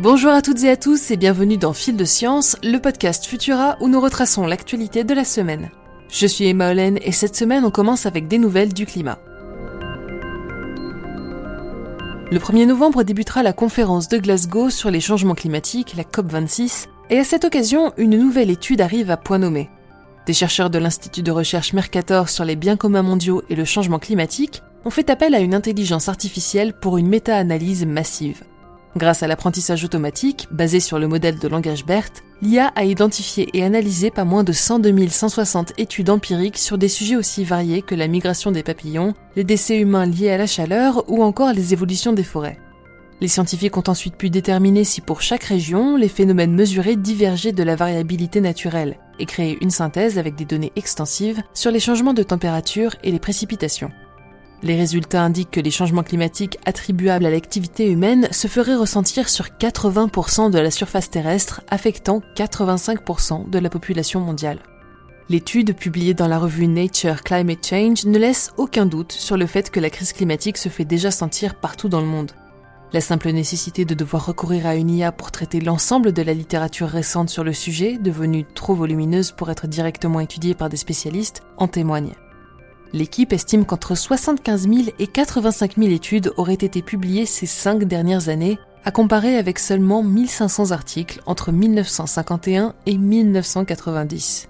Bonjour à toutes et à tous et bienvenue dans Fil de Science, le podcast Futura où nous retraçons l'actualité de la semaine. Je suis Emma Hollen et cette semaine on commence avec des nouvelles du climat. Le 1er novembre débutera la conférence de Glasgow sur les changements climatiques, la COP26, et à cette occasion, une nouvelle étude arrive à point nommé. Des chercheurs de l'Institut de recherche Mercator sur les biens communs mondiaux et le changement climatique ont fait appel à une intelligence artificielle pour une méta-analyse massive. Grâce à l'apprentissage automatique, basé sur le modèle de langage BERT, l'IA a identifié et analysé pas moins de 102 160 études empiriques sur des sujets aussi variés que la migration des papillons, les décès humains liés à la chaleur ou encore les évolutions des forêts. Les scientifiques ont ensuite pu déterminer si pour chaque région, les phénomènes mesurés divergeaient de la variabilité naturelle et créer une synthèse avec des données extensives sur les changements de température et les précipitations. Les résultats indiquent que les changements climatiques attribuables à l'activité humaine se feraient ressentir sur 80% de la surface terrestre, affectant 85% de la population mondiale. L'étude publiée dans la revue Nature Climate Change ne laisse aucun doute sur le fait que la crise climatique se fait déjà sentir partout dans le monde. La simple nécessité de devoir recourir à une IA pour traiter l'ensemble de la littérature récente sur le sujet, devenue trop volumineuse pour être directement étudiée par des spécialistes, en témoigne. L'équipe estime qu'entre 75 000 et 85 000 études auraient été publiées ces cinq dernières années, à comparer avec seulement 1500 articles entre 1951 et 1990.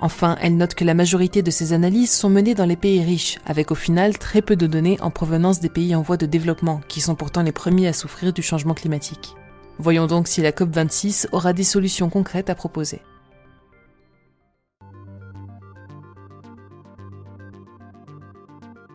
Enfin, elle note que la majorité de ces analyses sont menées dans les pays riches, avec au final très peu de données en provenance des pays en voie de développement, qui sont pourtant les premiers à souffrir du changement climatique. Voyons donc si la COP26 aura des solutions concrètes à proposer.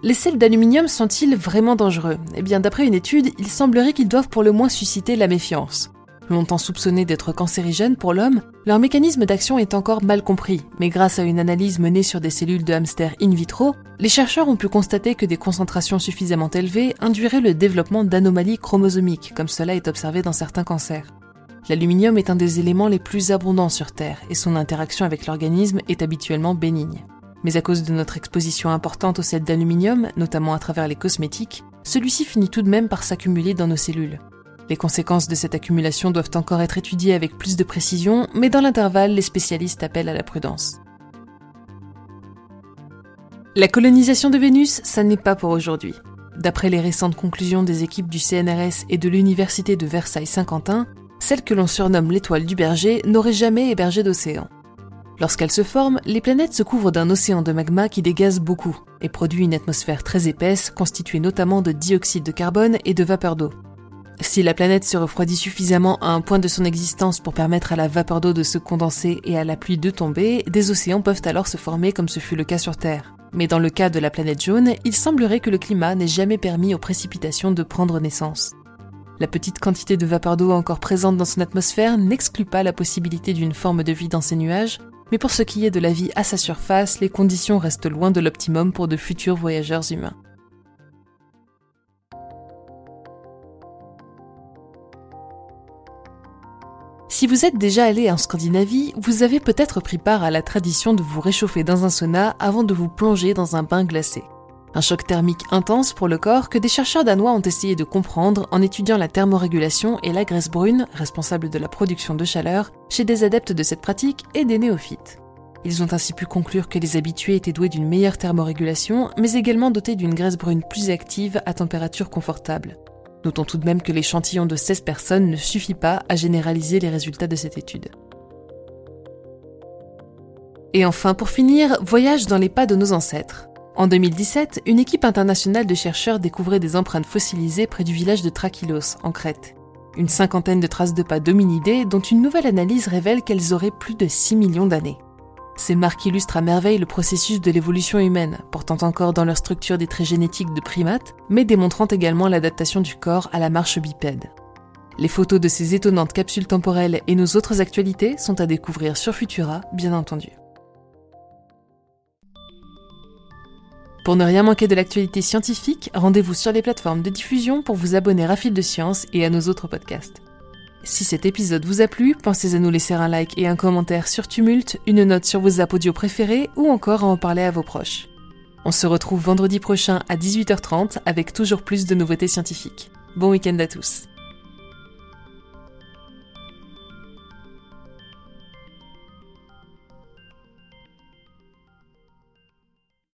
Les sels d'aluminium sont-ils vraiment dangereux? Eh bien, d'après une étude, il semblerait qu'ils doivent pour le moins susciter la méfiance. Longtemps soupçonnés d'être cancérigènes pour l'homme, leur mécanisme d'action est encore mal compris, mais grâce à une analyse menée sur des cellules de hamster in vitro, les chercheurs ont pu constater que des concentrations suffisamment élevées induiraient le développement d'anomalies chromosomiques, comme cela est observé dans certains cancers. L'aluminium est un des éléments les plus abondants sur Terre et son interaction avec l'organisme est habituellement bénigne. Mais à cause de notre exposition importante au sel d'aluminium, notamment à travers les cosmétiques, celui-ci finit tout de même par s'accumuler dans nos cellules. Les conséquences de cette accumulation doivent encore être étudiées avec plus de précision, mais dans l'intervalle, les spécialistes appellent à la prudence. La colonisation de Vénus, ça n'est pas pour aujourd'hui. D'après les récentes conclusions des équipes du CNRS et de l'Université de Versailles-Saint-Quentin, celle que l'on surnomme l'étoile du berger n'aurait jamais hébergé d'océan. Lorsqu'elle se forme, les planètes se couvrent d'un océan de magma qui dégaze beaucoup et produit une atmosphère très épaisse constituée notamment de dioxyde de carbone et de vapeur d'eau. Si la planète se refroidit suffisamment à un point de son existence pour permettre à la vapeur d'eau de se condenser et à la pluie de tomber, des océans peuvent alors se former comme ce fut le cas sur Terre. Mais dans le cas de la planète jaune, il semblerait que le climat n'ait jamais permis aux précipitations de prendre naissance. La petite quantité de vapeur d'eau encore présente dans son atmosphère n'exclut pas la possibilité d'une forme de vie dans ces nuages, mais pour ce qui est de la vie à sa surface, les conditions restent loin de l'optimum pour de futurs voyageurs humains. Si vous êtes déjà allé en Scandinavie, vous avez peut-être pris part à la tradition de vous réchauffer dans un sauna avant de vous plonger dans un bain glacé. Un choc thermique intense pour le corps que des chercheurs danois ont essayé de comprendre en étudiant la thermorégulation et la graisse brune, responsable de la production de chaleur, chez des adeptes de cette pratique et des néophytes. Ils ont ainsi pu conclure que les habitués étaient doués d'une meilleure thermorégulation, mais également dotés d'une graisse brune plus active à température confortable. Notons tout de même que l'échantillon de 16 personnes ne suffit pas à généraliser les résultats de cette étude. Et enfin, pour finir, voyage dans les pas de nos ancêtres. En 2017, une équipe internationale de chercheurs découvrait des empreintes fossilisées près du village de Trakilos, en Crète. Une cinquantaine de traces de pas d'hominidés dont une nouvelle analyse révèle qu'elles auraient plus de 6 millions d'années. Ces marques illustrent à merveille le processus de l'évolution humaine, portant encore dans leur structure des traits génétiques de primates, mais démontrant également l'adaptation du corps à la marche bipède. Les photos de ces étonnantes capsules temporelles et nos autres actualités sont à découvrir sur Futura, bien entendu. Pour ne rien manquer de l'actualité scientifique, rendez-vous sur les plateformes de diffusion pour vous abonner à Fil de Science et à nos autres podcasts. Si cet épisode vous a plu, pensez à nous laisser un like et un commentaire sur Tumult, une note sur vos apps audio préférés ou encore à en parler à vos proches. On se retrouve vendredi prochain à 18h30 avec toujours plus de nouveautés scientifiques. Bon week-end à tous.